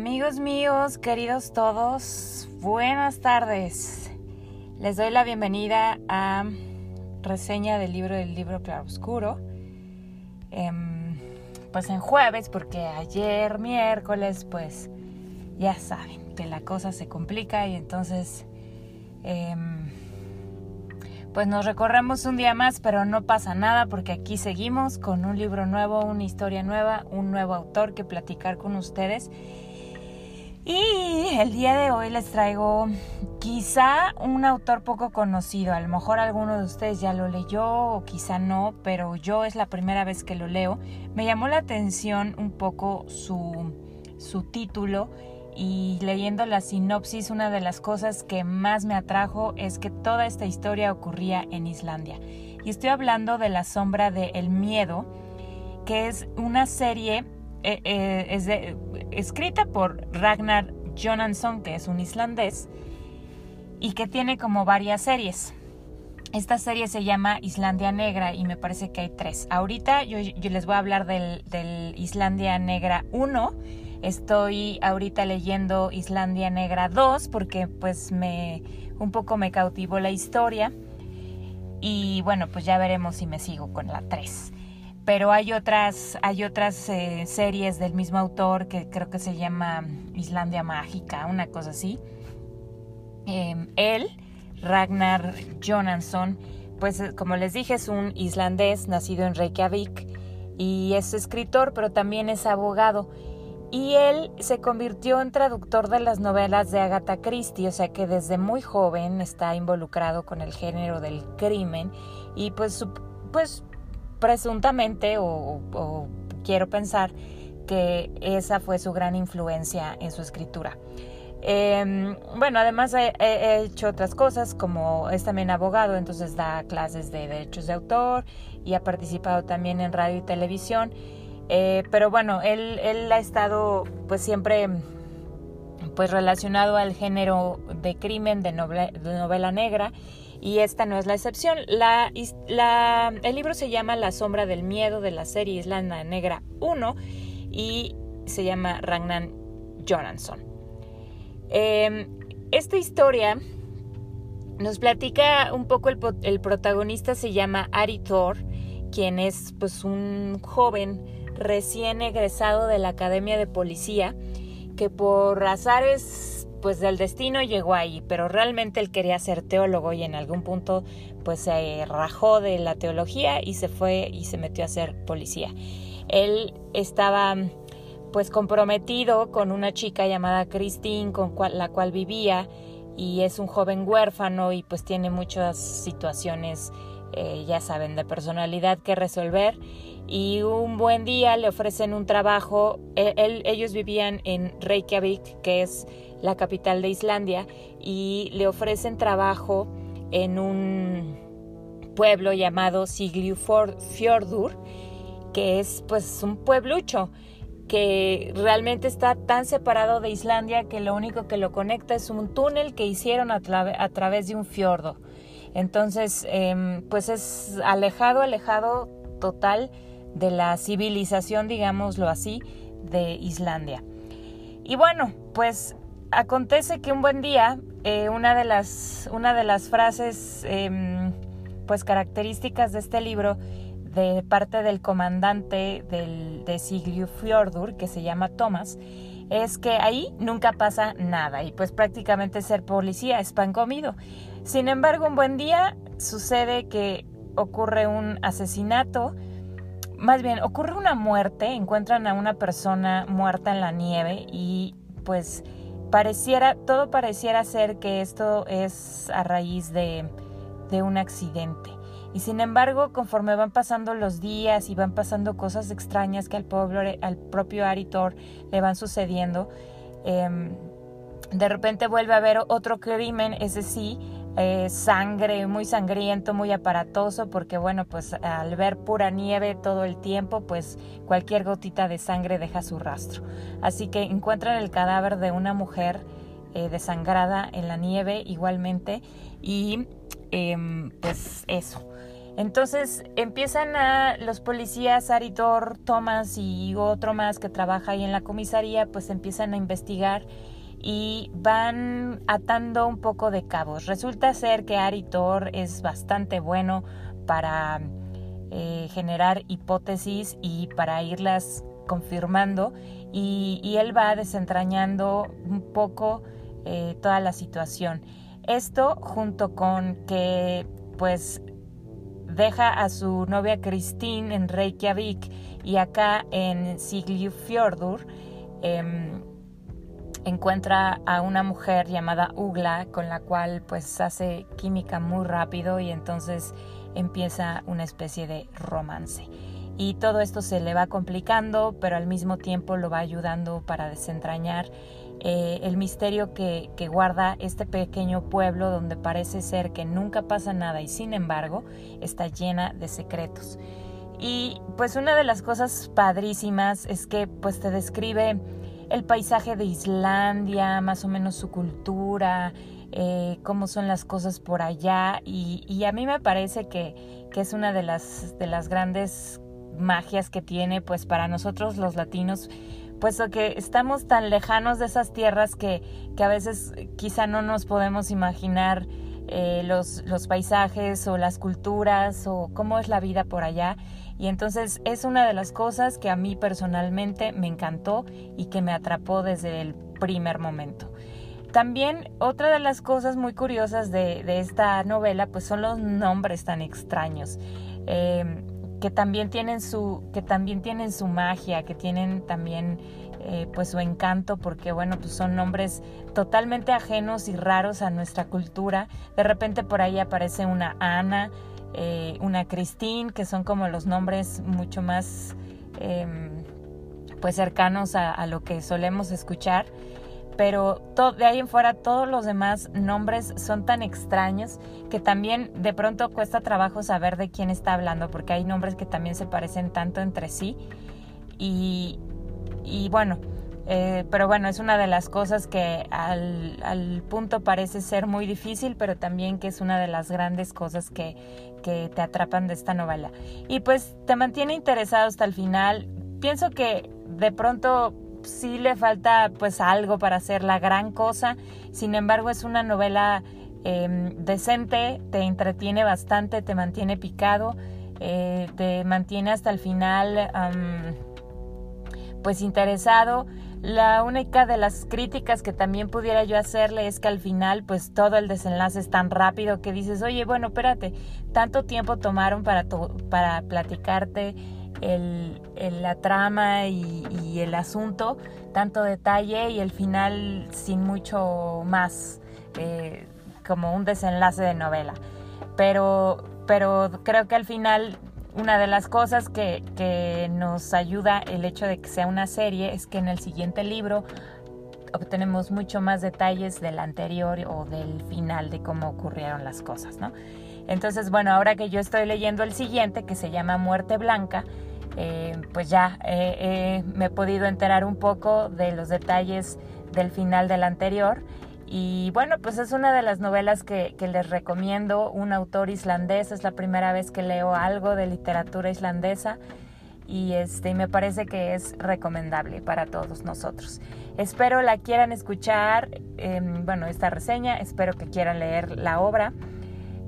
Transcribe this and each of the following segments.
Amigos míos, queridos todos, buenas tardes. Les doy la bienvenida a reseña del libro del libro Claroscuro. Em, pues en jueves, porque ayer miércoles, pues ya saben que la cosa se complica y entonces em, pues nos recorremos un día más, pero no pasa nada porque aquí seguimos con un libro nuevo, una historia nueva, un nuevo autor que platicar con ustedes. Y el día de hoy les traigo quizá un autor poco conocido, a lo mejor alguno de ustedes ya lo leyó o quizá no, pero yo es la primera vez que lo leo. Me llamó la atención un poco su, su título y leyendo la sinopsis, una de las cosas que más me atrajo es que toda esta historia ocurría en Islandia. Y estoy hablando de La sombra de El miedo, que es una serie eh, eh, es escrita por Ragnar Jonansson, que es un islandés, y que tiene como varias series. Esta serie se llama Islandia Negra y me parece que hay tres. Ahorita yo, les voy a hablar del, Islandia Negra 1 Estoy ahorita leyendo Islandia Negra 2 porque pues me un poco me cautivó la historia y bueno, pues ya veremos si me sigo con la 3. Pero hay otras, hay otras eh, series del mismo autor que creo que se llama Islandia Mágica, una cosa así. Em, él, Ragnar Jonansson, pues eh, como les dije, es un islandés nacido en Reykjavik y es escritor, pero también es abogado y él se convirtió en traductor de las novelas de Agatha Christie, o sea que desde muy joven está involucrado con el género del crimen y pues, pues presuntamente o, quiero pensar que esa fue su gran influencia en su escritura. Em, bueno, además he, hecho otras cosas, como es también abogado, entonces da clases de derechos de autor y ha participado también en radio y televisión. Eh, pero bueno, él, él ha estado pues siempre pues relacionado al género de crimen de novela, negra y esta no es la excepción. La, el libro se llama La sombra del miedo de la serie Islanda Negra 1 y se llama Ragnar Jonansson. Em, esta historia nos platica un poco el, el protagonista se llama Ari Thor, quien es pues un joven recién egresado de la Academia de Policía, que por azares pues del destino llegó ahí, pero realmente él quería ser teólogo y en algún punto pues se rajó de la teología y se fue y se metió a ser policía. Él estaba pues comprometido con una chica llamada Christine con la cual vivía y es un joven huérfano y pues tiene muchas situaciones eh, ya saben de personalidad que resolver y un buen día le ofrecen un trabajo. E, ellos vivían en Reykjavik, que es la capital de Islandia, y le ofrecen trabajo en un pueblo llamado Siglufjordur, que es pues un pueblucho que realmente está tan separado de Islandia que lo único que lo conecta es un túnel que hicieron a, través de un fiordo. Entonces, em, pues es alejado, alejado total de la civilización, digámoslo así, de Islandia. Y bueno, pues acontece que un buen día eh, una, de las, una de las frases em, pues características de este libro de parte del comandante del, de Siglufjordur, que se llama Thomas, es que ahí nunca pasa nada y pues prácticamente ser policía es pan comido. Sin embargo, un buen día sucede que ocurre un asesinato, más bien ocurre una muerte, encuentran a una persona muerta en la nieve y pues pareciera, todo pareciera ser que esto es a raíz de, de un accidente. Y sin embargo, conforme van pasando los días y van pasando cosas extrañas que al, pobre, al propio Aritor le van sucediendo, em, de repente vuelve a haber otro crimen, ese sí, eh, sangre, muy sangriento, muy aparatoso, porque bueno, pues al ver pura nieve todo el tiempo, pues cualquier gotita de sangre deja su rastro. Así que encuentran el cadáver de una mujer eh, desangrada en la nieve igualmente y em, pues eso. Entonces empiezan a los policías, Aritor, Thomas y otro más que trabaja ahí en la comisaría, pues empiezan a investigar y van atando un poco de cabos. Resulta ser que Aritor es bastante bueno para eh, generar hipótesis y para irlas confirmando y, él va desentrañando un poco eh, toda la situación. Esto junto con que pues deja a su novia Christine en Reykjavik y acá en Siglufjordur em, encuentra a una mujer llamada Ugla con la cual pues hace química muy rápido y entonces empieza una especie de romance. Y todo esto se le va complicando, pero al mismo tiempo lo va ayudando para desentrañar eh, el misterio que, que, guarda este pequeño pueblo donde parece ser que nunca pasa nada y sin embargo está llena de secretos. Y pues una de las cosas padrísimas es que pues te describe el paisaje de Islandia, más o menos su cultura, eh, cómo son las cosas por allá. Y, a mí me parece que, que, es una de las, de las grandes magias que tiene pues para nosotros los latinos puesto que estamos tan lejanos de esas tierras que, que a veces quizá no nos podemos imaginar eh, los, los paisajes o las culturas o cómo es la vida por allá. Y entonces es una de las cosas que a mí personalmente me encantó y que me atrapó desde el primer momento. También otra de las cosas muy curiosas de, esta novela pues son los nombres tan extraños. Eh, que también tienen su que también tienen su magia que tienen también eh, pues su encanto porque bueno pues son nombres totalmente ajenos y raros a nuestra cultura. De repente por ahí aparece una Ana eh, una Christine que son como los nombres mucho más em, pues cercanos a lo que solemos escuchar pero de ahí en fuera todos los demás nombres son tan extraños que también de pronto cuesta trabajo saber de quién está hablando porque hay nombres que también se parecen tanto entre sí y, bueno, eh, pero bueno, es una de las cosas que al, punto parece ser muy difícil, pero también que es una de las grandes cosas que te atrapan de esta novela. Y pues te mantiene interesado hasta el final. Pienso que de pronto sí le falta pues algo para hacer la gran cosa, sin embargo es una novela em, decente, te entretiene bastante, te mantiene picado, eh, te mantiene hasta el final pues interesado. La única de las críticas que también pudiera yo hacerle es que al final pues todo el desenlace es tan rápido que dices, oye, bueno, espérate, tanto tiempo tomaron para, para platicarte el, la trama y, el asunto, tanto detalle y el final sin mucho más, eh, como un desenlace de novela. Pero, pero creo que al final una de las cosas que, que nos ayuda el hecho de que sea una serie es que en el siguiente libro obtenemos mucho más detalles del anterior o del final de cómo ocurrieron las cosas, ¿no? Entonces, bueno, ahora que yo estoy leyendo el siguiente, que se llama Muerte Blanca, eh, pues ya me he podido enterar un poco de los detalles del final del anterior. Y bueno, pues es una de las novelas que, les recomiendo, un autor islandés, es la primera vez que leo algo de literatura islandesa y este, me parece que es recomendable para todos nosotros. Espero la quieran escuchar, em, bueno, esta reseña, espero que quieran leer la obra.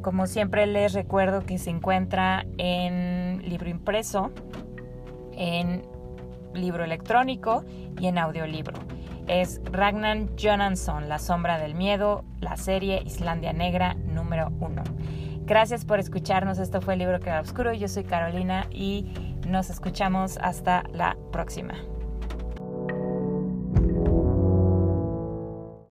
Como siempre les recuerdo que se encuentra en libro impreso en libro electrónico y en audiolibro. Es Ragnar Jonansson, La sombra del miedo, la serie Islandia Negra número uno. Gracias por escucharnos. Esto fue el libro que era oscuro. Yo soy Carolina y nos escuchamos hasta la próxima.